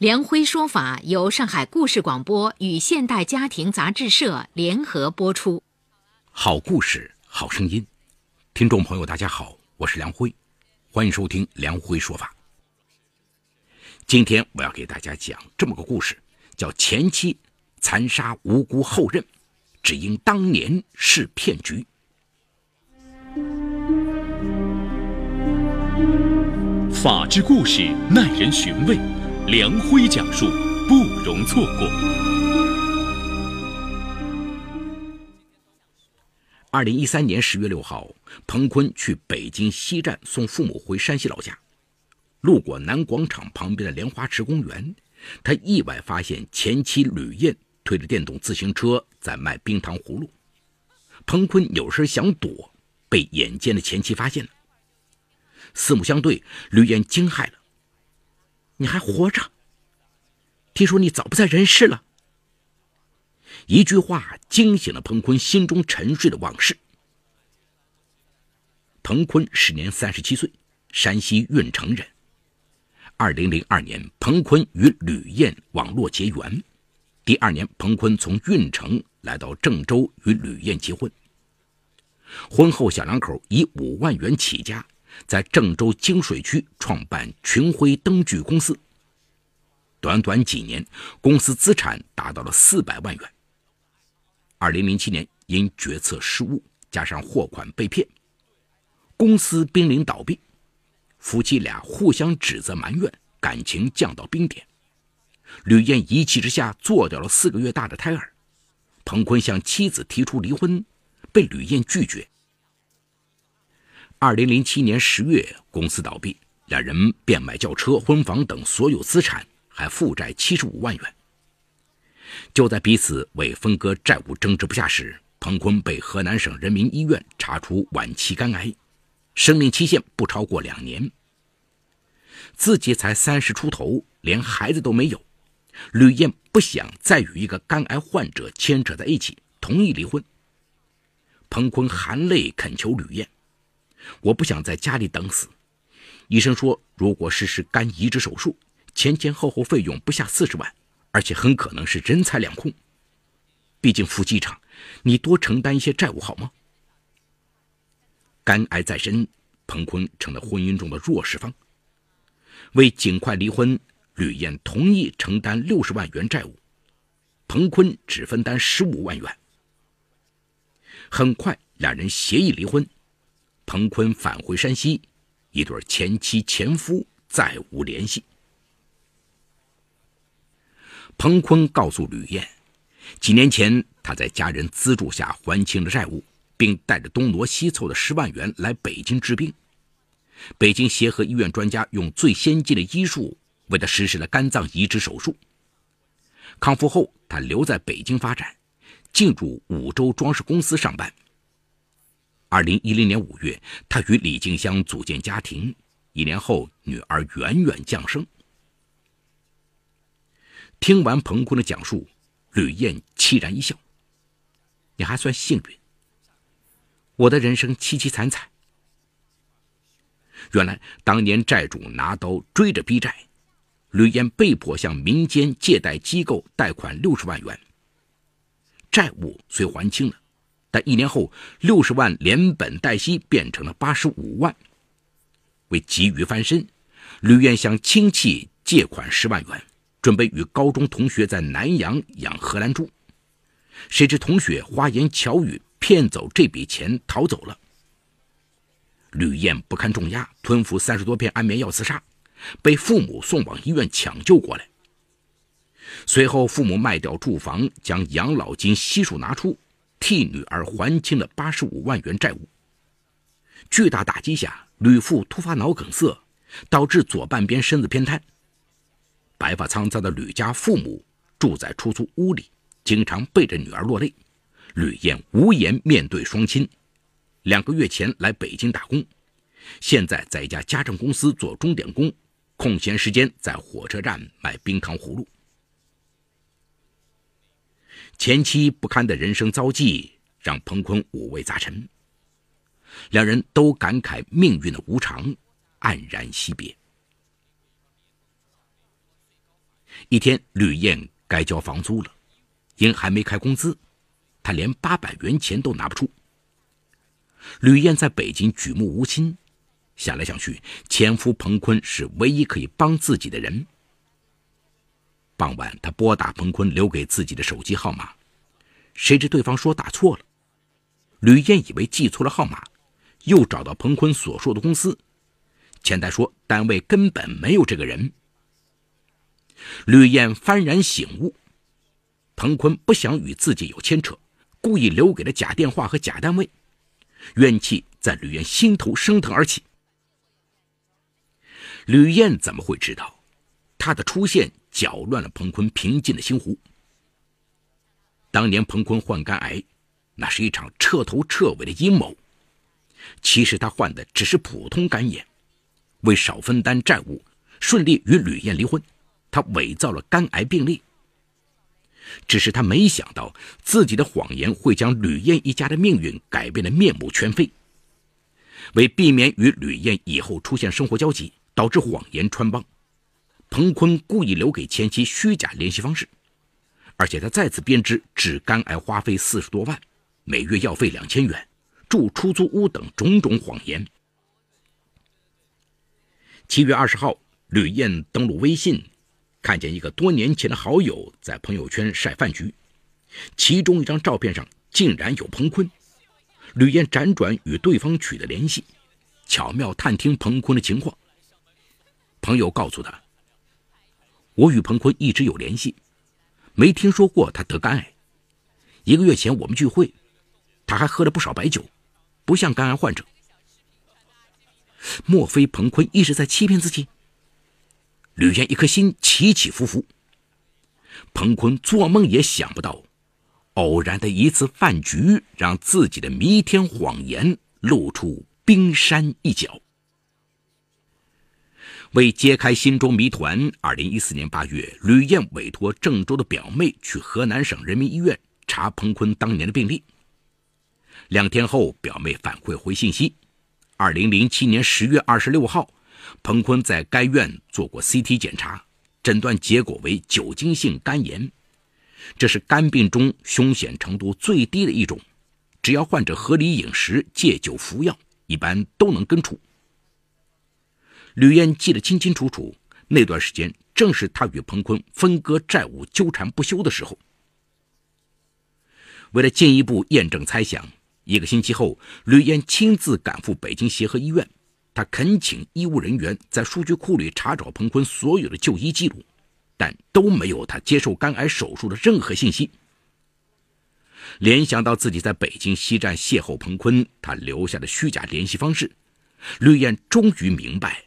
梁辉说法由上海故事广播与现代家庭杂志社联合播出。好故事，好声音，听众朋友，大家好，我是梁辉，欢迎收听梁辉说法。今天我要给大家讲这么个故事，叫前妻残杀无辜后任，只因当年是骗局。法治故事耐人寻味。梁辉讲述，不容错过。二零一三年十月六号，彭坤去北京西站送父母回山西老家，路过南广场旁边的莲花池公园，他意外发现前妻吕燕推着电动自行车在卖冰糖葫芦。彭坤扭身想躲，被眼尖的前妻发现了。四目相对，吕燕惊骇了。你还活着？听说你早不在人世了。一句话惊醒了彭坤心中沉睡的往事。彭坤时年三十七岁，山西运城人。二零零二年，彭坤与吕燕网络结缘。第二年，彭坤从运城来到郑州与吕燕结婚。婚后，小两口以五万元起家。在郑州金水区创办群晖灯具公司，短短几年，公司资产达到了四百万元。二零零七年，因决策失误加上货款被骗，公司濒临倒闭，夫妻俩互相指责埋怨，感情降到冰点。吕燕一气之下做掉了四个月大的胎儿，彭坤向妻子提出离婚，被吕燕拒绝。二零零七年十月，公司倒闭，两人变卖轿车、婚房等所有资产，还负债七十五万元。就在彼此为分割债务争执不下时，彭坤被河南省人民医院查出晚期肝癌，生命期限不超过两年。自己才三十出头，连孩子都没有，吕燕不想再与一个肝癌患者牵扯在一起，同意离婚。彭坤含泪恳求吕燕。我不想在家里等死。医生说，如果实施肝移植手术，前前后后费用不下四十万，而且很可能是人财两空。毕竟夫妻一场，你多承担一些债务好吗？肝癌在身，彭坤成了婚姻中的弱势方。为尽快离婚，吕燕同意承担六十万元债务，彭坤只分担十五万元。很快，两人协议离婚。彭坤返回山西，一对前妻前夫再无联系。彭坤告诉吕燕，几年前他在家人资助下还清了债务，并带着东挪西凑的十万元来北京治病。北京协和医院专家用最先进的医术为他实施了肝脏移植手术。康复后，他留在北京发展，进入五洲装饰公司上班。二零一零年五月，他与李静香组建家庭。一年后，女儿远远降生。听完彭坤的讲述，吕燕凄然一笑：“你还算幸运。我的人生凄凄惨惨。原来当年债主拿刀追着逼债，吕燕被迫向民间借贷机构贷款六十万元。债务虽还清了。”但一年后，六十万连本带息变成了八十五万。为急于翻身，吕燕向亲戚借款十万元，准备与高中同学在南阳养荷兰猪。谁知同学花言巧语骗走这笔钱逃走了。吕燕不堪重压，吞服三十多片安眠药自杀，被父母送往医院抢救过来。随后，父母卖掉住房，将养老金悉数拿出。替女儿还清了八十五万元债务。巨大打击下，吕父突发脑梗塞，导致左半边身子偏瘫。白发苍苍的吕家父母住在出租屋里，经常背着女儿落泪。吕燕无颜面对双亲。两个月前来北京打工，现在在一家家政公司做钟点工，空闲时间在火车站卖冰糖葫芦。前妻不堪的人生遭际，让彭坤五味杂陈。两人都感慨命运的无常，黯然惜别。一天，吕燕该交房租了，因还没开工资，她连八百元钱都拿不出。吕燕在北京举目无亲，想来想去，前夫彭坤是唯一可以帮自己的人。傍晚，他拨打彭坤留给自己的手机号码，谁知对方说打错了。吕燕以为记错了号码，又找到彭坤所说的公司，前台说单位根本没有这个人。吕燕幡然醒悟，彭坤不想与自己有牵扯，故意留给了假电话和假单位。怨气在吕燕心头升腾而起。吕燕怎么会知道，他的出现搅乱了彭坤平静的心湖？当年彭坤患肝癌，那是一场彻头彻尾的阴谋。其实他患的只是普通肝炎，为少分担债务，顺利与吕燕离婚，他伪造了肝癌病历。只是他没想到，自己的谎言会将吕燕一家的命运改变的面目全非。为避免与吕燕以后出现生活交集，导致谎言穿帮，彭坤故意留给前妻虚假联系方式，而且他再次编织治肝癌花费四十多万，每月药费两千元，住出租屋等种种谎言。七月二十号，吕燕登录微信。看见一个多年前的好友在朋友圈晒饭局，其中一张照片上竟然有彭坤。吕燕辗转与对方取得联系，巧妙探听彭坤的情况。朋友告诉他：“我与彭坤一直有联系，没听说过他得肝癌。一个月前我们聚会，他还喝了不少白酒，不像肝癌患者。莫非彭坤一直在欺骗自己？”吕燕一颗心起起伏伏。彭坤做梦也想不到，偶然的一次饭局，让自己的弥天谎言露出冰山一角。为揭开心中谜团，二零一四年八月，吕燕委托郑州的表妹去河南省人民医院查彭坤当年的病历。两天后，表妹反馈回信息：二零零七年十月二十六号。彭坤在该院做过 CT 检查，诊断结果为酒精性肝炎，这是肝病中凶险程度最低的一种，只要患者合理饮食、戒酒服药，一般都能根除。吕燕记得清清楚楚，那段时间正是他与彭坤分割债务、纠缠不休的时候。为了进一步验证猜想，一个星期后，吕燕亲自赶赴北京协和医院。他恳请医务人员在数据库里查找彭坤所有的就医记录，但都没有他接受肝癌手术的任何信息。联想到自己在北京西站邂逅彭坤，他留下的虚假联系方式，吕燕终于明白，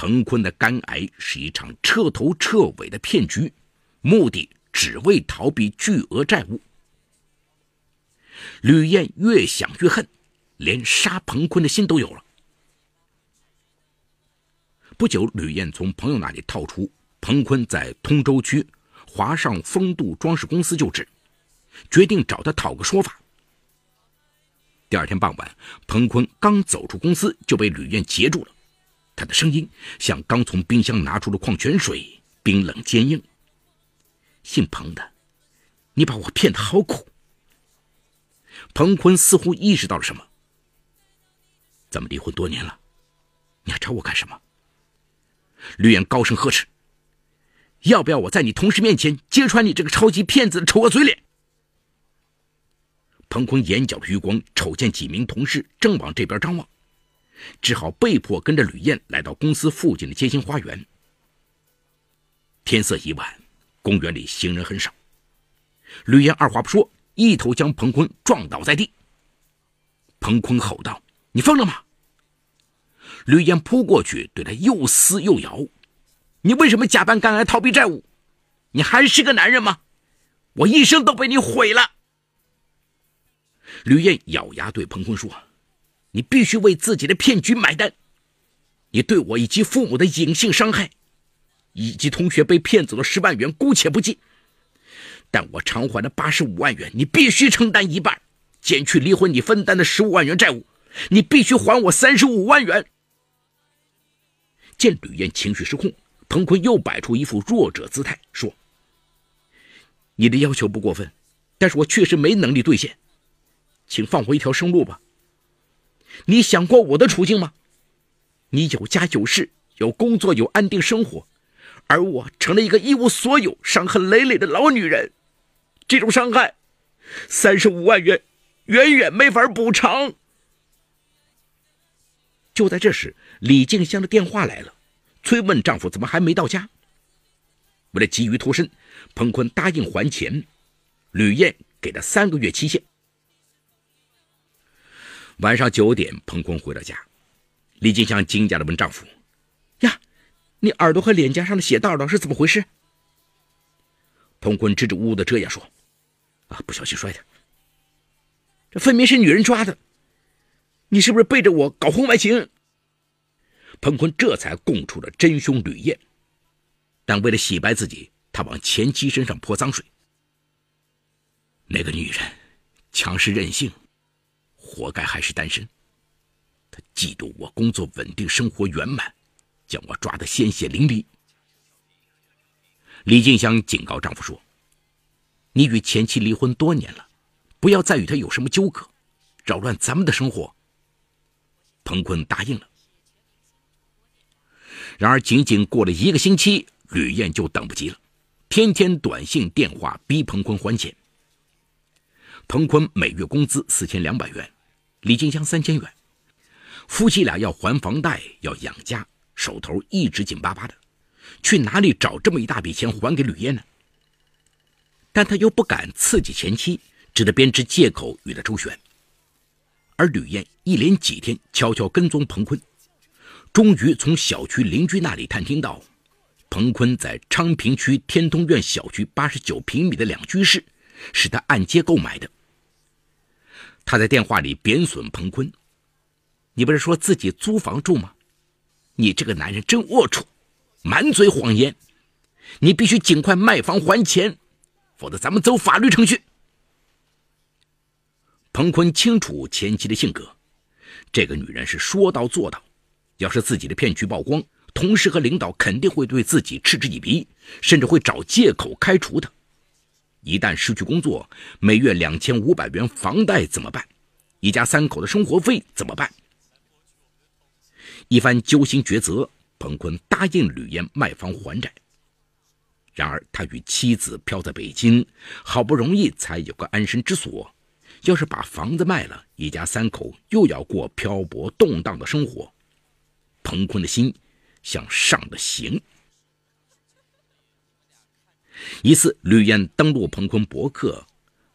彭坤的肝癌是一场彻头彻尾的骗局，目的只为逃避巨额债务。吕燕越想越恨，连杀彭坤的心都有了。不久，吕燕从朋友那里套出彭坤在通州区华上风度装饰公司就职，决定找他讨个说法。第二天傍晚，彭坤刚走出公司就被吕燕截住了，他的声音像刚从冰箱拿出的矿泉水，冰冷坚硬。姓彭的，你把我骗得好苦。彭坤似乎意识到了什么，咱们离婚多年了，你还找我干什么？吕燕高声呵斥：“要不要我在你同事面前揭穿你这个超级骗子的丑恶嘴脸？”彭坤眼角余光瞅见几名同事正往这边张望，只好被迫跟着吕燕来到公司附近的街心花园。天色已晚，公园里行人很少。吕燕二话不说，一头将彭坤撞倒在地。彭坤吼道：“你疯了吗？”吕燕扑过去，对他又撕又咬：“你为什么假扮肝癌逃避债务？你还是个男人吗？我一生都被你毁了！”吕燕咬牙对彭坤说：“你必须为自己的骗局买单！你对我以及父母的隐性伤害，以及同学被骗走的十万元，姑且不计。但我偿还的八十五万元，你必须承担一半，减去离婚你分担的十五万元债务，你必须还我三十五万元。”见吕燕情绪失控，彭坤又摆出一副弱者姿态，说：“你的要求不过分，但是我确实没能力兑现。”请放我一条生路吧。你想过我的处境吗？你有家有室，有工作，有安定生活，而我成了一个一无所有、伤痕累累的老女人。这种伤害，三十五万元远远没法补偿。就在这时，李静香的电话来了，催问丈夫怎么还没到家。为了急于脱身，彭坤答应还钱，吕燕给了三个月期限。晚上九点，彭坤回到家，李金香惊讶地问丈夫：“呀，你耳朵和脸颊上的血道道是怎么回事？”彭坤支支吾吾地这样说：“啊，不小心摔的。这分明是女人抓的，你是不是背着我搞婚外情？”彭坤这才供出了真凶吕燕，但为了洗白自己，他往前妻身上泼脏水。那个女人强势任性。活该还是单身。他嫉妒我工作稳定，生活圆满，将我抓得鲜血淋漓。李静香警告丈夫说：“你与前妻离婚多年了，不要再与她有什么纠葛，扰乱咱们的生活。”彭坤答应了。然而，仅仅过了一个星期，吕燕就等不及了，天天短信、电话逼彭坤还钱。彭坤每月工资四千两百元。李金香三千元，夫妻俩要还房贷，要养家，手头一直紧巴巴的，去哪里找这么一大笔钱还给吕燕呢？但他又不敢刺激前妻，只得编织借口与他周旋。而吕燕一连几天悄悄跟踪彭坤，终于从小区邻居那里探听到，彭坤在昌平区天通苑小区八十九平米的两居室，是他按揭购买的。他在电话里贬损彭坤：“你不是说自己租房住吗？你这个男人真龌龊，满嘴谎言！你必须尽快卖房还钱，否则咱们走法律程序。”彭坤清楚前妻的性格，这个女人是说到做到。要是自己的骗局曝光，同事和领导肯定会对自己嗤之以鼻，甚至会找借口开除他。一旦失去工作，每月两千五百元房贷怎么办？一家三口的生活费怎么办？一番揪心抉择，彭坤答应吕燕卖房还债。然而，他与妻子漂在北京，好不容易才有个安身之所。要是把房子卖了，一家三口又要过漂泊动荡的生活。彭坤的心像上了刑。一次，吕燕登录彭坤博客，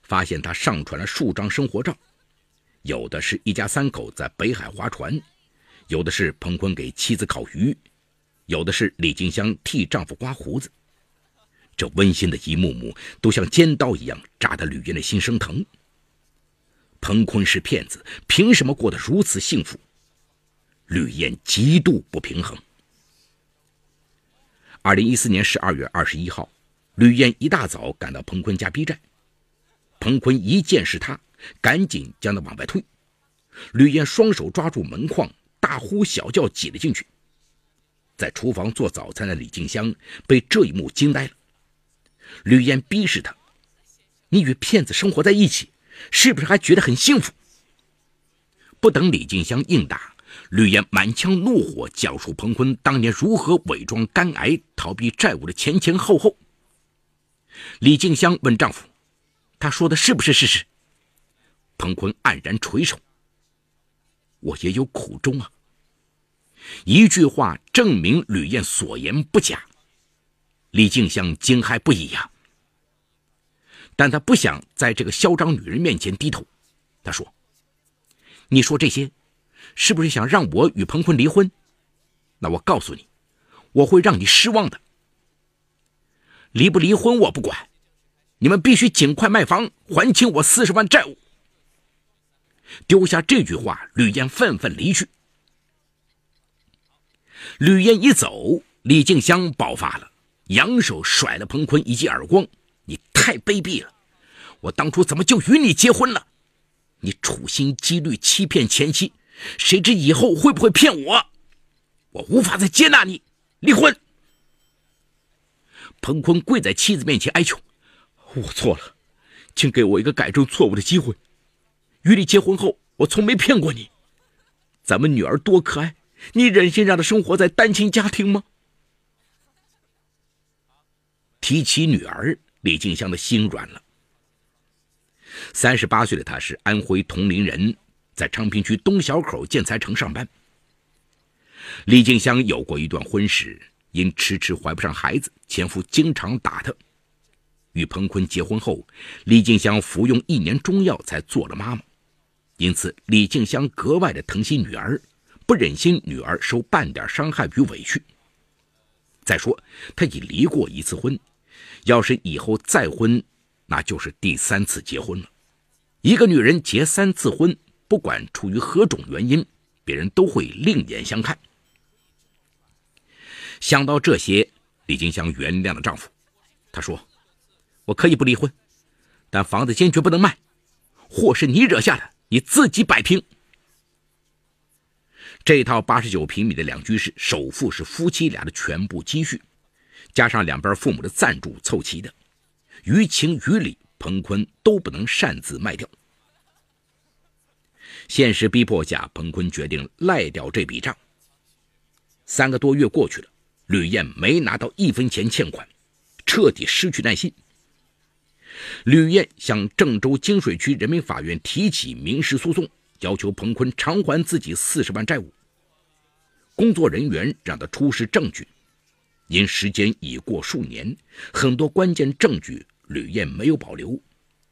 发现他上传了数张生活照，有的是一家三口在北海划船，有的是彭坤给妻子烤鱼，有的是李静香替丈夫刮胡子。这温馨的一幕幕，都像尖刀一样扎得吕燕的心生疼。彭坤是骗子，凭什么过得如此幸福？吕燕极度不平衡。二零一四年十二月二十一号。吕燕一大早赶到彭坤家逼债，彭坤一见是他，赶紧将他往外推。吕燕双手抓住门框，大呼小叫挤了进去。在厨房做早餐的李静香被这一幕惊呆了。吕燕逼视他：“你与骗子生活在一起，是不是还觉得很幸福？”不等李静香应答，吕燕满腔怒火讲述彭坤当年如何伪装肝癌逃避债务的前前后后。李静香问丈夫：“他说的是不是事实？”彭坤黯然垂首：“我也有苦衷啊。”一句话证明吕燕所言不假。李静香惊骇不已呀，但她不想在这个嚣张女人面前低头。她说：“你说这些，是不是想让我与彭坤离婚？那我告诉你，我会让你失望的。”离不离婚我不管，你们必须尽快卖房，还清我四十万债务。丢下这句话，吕燕愤愤离去。吕燕一走，李静香爆发了，扬手甩了彭坤一记耳光：“你太卑鄙了！我当初怎么就与你结婚了？你处心积虑欺骗前妻，谁知以后会不会骗我？我无法再接纳你，离婚！”彭坤跪在妻子面前哀求：“我错了，请给我一个改正错误的机会。与你结婚后，我从没骗过你。咱们女儿多可爱。”你忍心让她生活在单亲家庭吗？提起女儿，李静香的心软了。三十八岁的她是安徽铜陵人，在昌平区东小口建材城上班。李静香有过一段婚史，因迟迟怀不上孩子，前夫经常打她。与彭坤结婚后，李静香服用一年中药才做了妈妈，因此李静香格外的疼惜女儿。不忍心女儿受半点伤害与委屈。再说，她已离过一次婚，要是以后再婚，那就是第三次结婚了。一个女人结三次婚，不管出于何种原因，别人都会另眼相看。想到这些，李金香原谅了丈夫。她说：“我可以不离婚，但房子坚决不能卖，祸是你惹下的，你自己摆平。”这套八十九平米的两居室，首付是夫妻俩的全部积蓄，加上两边父母的赞助凑齐的。于情于理，彭坤都不能擅自卖掉。现实逼迫下，彭坤决定赖掉这笔账。三个多月过去了，吕燕没拿到一分钱欠款，彻底失去耐心。吕燕向郑州金水区人民法院提起民事诉讼。要求彭坤偿还自己四十万债务。工作人员让他出示证据，因时间已过数年，很多关键证据吕燕没有保留。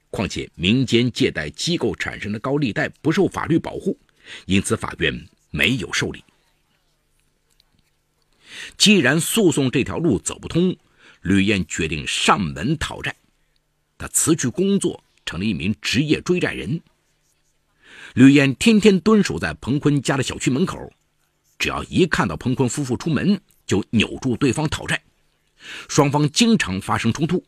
况且民间借贷机构产生的高利贷不受法律保护，因此法院没有受理。既然诉讼这条路走不通，吕燕决定上门讨债。他辞去工作，成了一名职业追债人。吕燕天天蹲守在彭坤家的小区门口，只要一看到彭坤夫妇出门，就扭住对方讨债，双方经常发生冲突。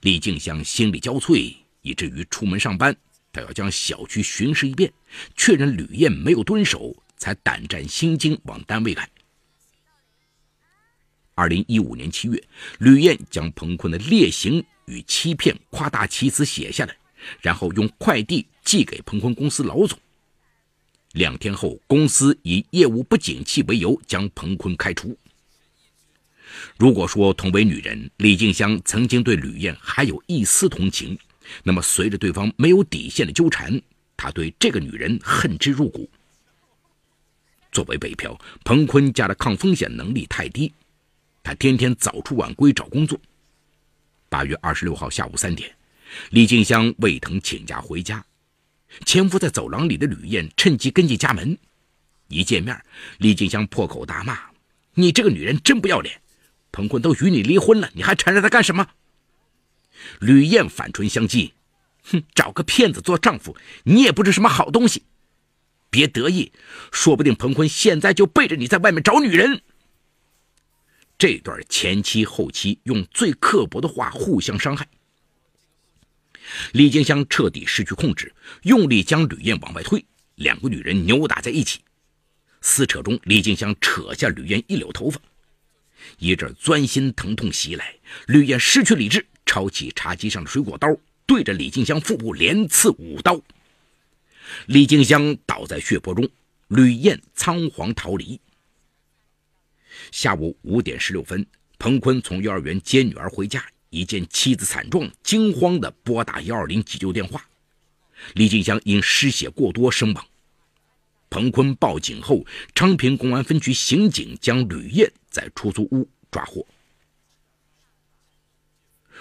李静香心力交瘁，以至于出门上班，她要将小区巡视一遍，确认吕燕没有蹲守，才胆战心惊往单位赶。二零一五年七月，吕燕将彭坤的劣行与欺骗夸大其词写下来，然后用快递。寄给彭坤公司老总。两天后，公司以业务不景气为由将彭坤开除。如果说同为女人，李静香曾经对吕燕还有一丝同情，那么随着对方没有底线的纠缠，她对这个女人恨之入骨。作为北漂，彭坤家的抗风险能力太低，他天天早出晚归找工作。八月二十六号下午三点，李静香胃疼请假回家。潜伏在走廊里的吕燕趁机跟进家门，一见面，李静香破口大骂：“你这个女人真不要脸！彭坤都与你离婚了，你还缠着他干什么？”吕燕反唇相讥：“哼，找个骗子做丈夫，你也不是什么好东西。别得意，说不定彭坤现在就背着你在外面找女人。”这段前妻后妻用最刻薄的话互相伤害。李静香彻底失去控制，用力将吕燕往外推，两个女人扭打在一起。撕扯中，李静香扯下吕燕一绺头发，一阵钻心疼痛袭来，吕燕失去理智，抄起茶几上的水果刀，对着李静香腹部连刺五刀。李静香倒在血泊中，吕燕仓皇逃离。下午五点十六分，彭坤从幼儿园接女儿回家。一见妻子惨状，惊慌地拨打幺二零急救电话。李金香因失血过多身亡。彭坤报警后，昌平公安分局刑警将吕燕在出租屋抓获。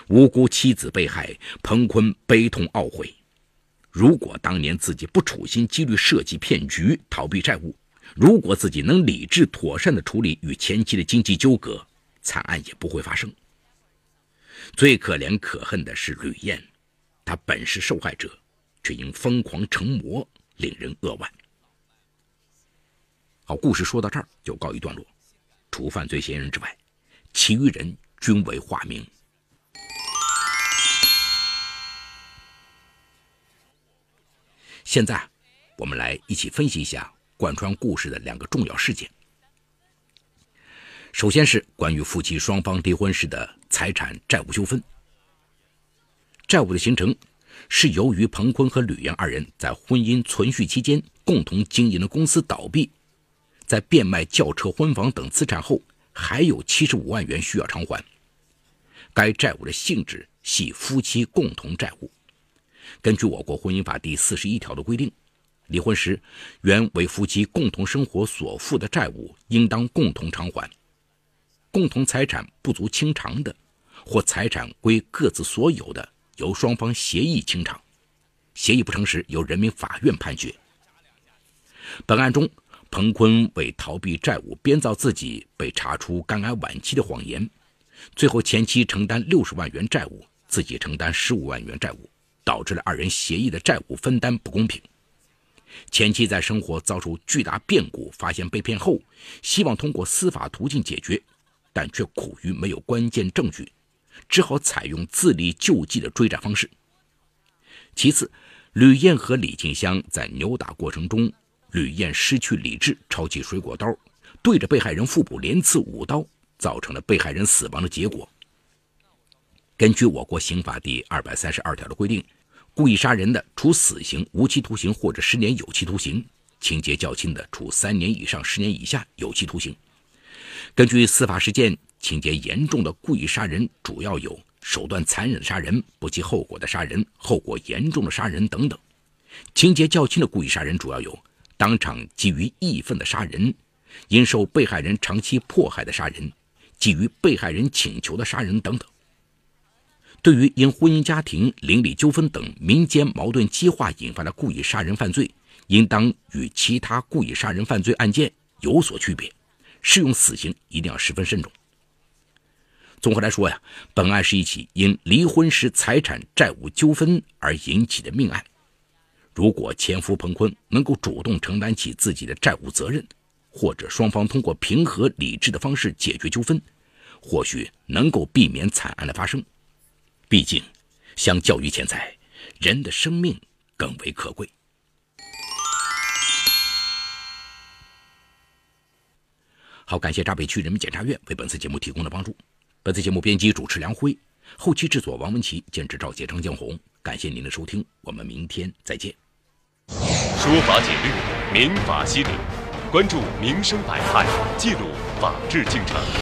无辜妻子被害，彭坤悲痛懊悔。如果当年自己不处心积虑设计骗局逃避债务，如果自己能理智妥善地处理与前妻的经济纠葛，惨案也不会发生。最可怜可恨的是吕燕，她本是受害者，却因疯狂成魔令人扼腕。好，故事说到这儿就告一段落。除犯罪嫌疑人之外，其余人均为化名。现在，我们来一起分析一下贯穿故事的两个重要事件。首先是关于夫妻双方离婚时的财产债务纠纷。债务的形成是由于彭坤和吕岩二人在婚姻存续期间共同经营的公司倒闭，在变卖轿车、婚房等资产后，还有七十五万元需要偿还。该债务的性质系夫妻共同债务。根据我国婚姻法第四十一条的规定，离婚时原为夫妻共同生活所负的债务，应当共同偿还。共同财产不足清偿的，或财产归各自所有的，由双方协议清偿；协议不成时，由人民法院判决。本案中，彭坤为逃避债务，编造自己被查出肝癌晚期的谎言，最后前妻承担六十万元债务，自己承担十五万元债务。导致了二人协议的债务分担不公平。前妻在生活遭受巨大变故，发现被骗后，希望通过司法途径解决，但却苦于没有关键证据，只好采用自力救济的追债方式。其次，吕燕和李静香在扭打过程中，吕燕失去理智，抄起水果刀，对着被害人腹部连刺五刀，造成了被害人死亡的结果。根据我国刑法第二百三十二条的规定，故意杀人的，处死刑、无期徒刑或者十年有期徒刑；情节较轻的，处三年以上十年以下有期徒刑。根据司法实践，情节严重的故意杀人主要有手段残忍的杀人、不计后果的杀人、后果严重的杀人等等；情节较轻的故意杀人主要有当场基于义愤的杀人、因受被害人长期迫害的杀人、基于被害人请求的杀人等等。对于因婚姻家庭邻里纠纷等民间矛盾激化引发的故意杀人犯罪，应当与其他故意杀人犯罪案件有所区别，适用死刑一定要十分慎重。综合来说呀，本案是一起因离婚时财产债务纠纷而引起的命案。如果前夫彭坤能够主动承担起自己的债务责任，或者双方通过平和理智的方式解决纠纷，或许能够避免惨案的发生。毕竟，相较于钱财，人的生命更为可贵。好，感谢闸北区人民检察院为本次节目提供的帮助。本次节目编辑主持梁辉，后期制作王文琪，监制赵杰、张江红。感谢您的收听，我们明天再见。说法解律，民法析理，关注民生百态，记录法治进程。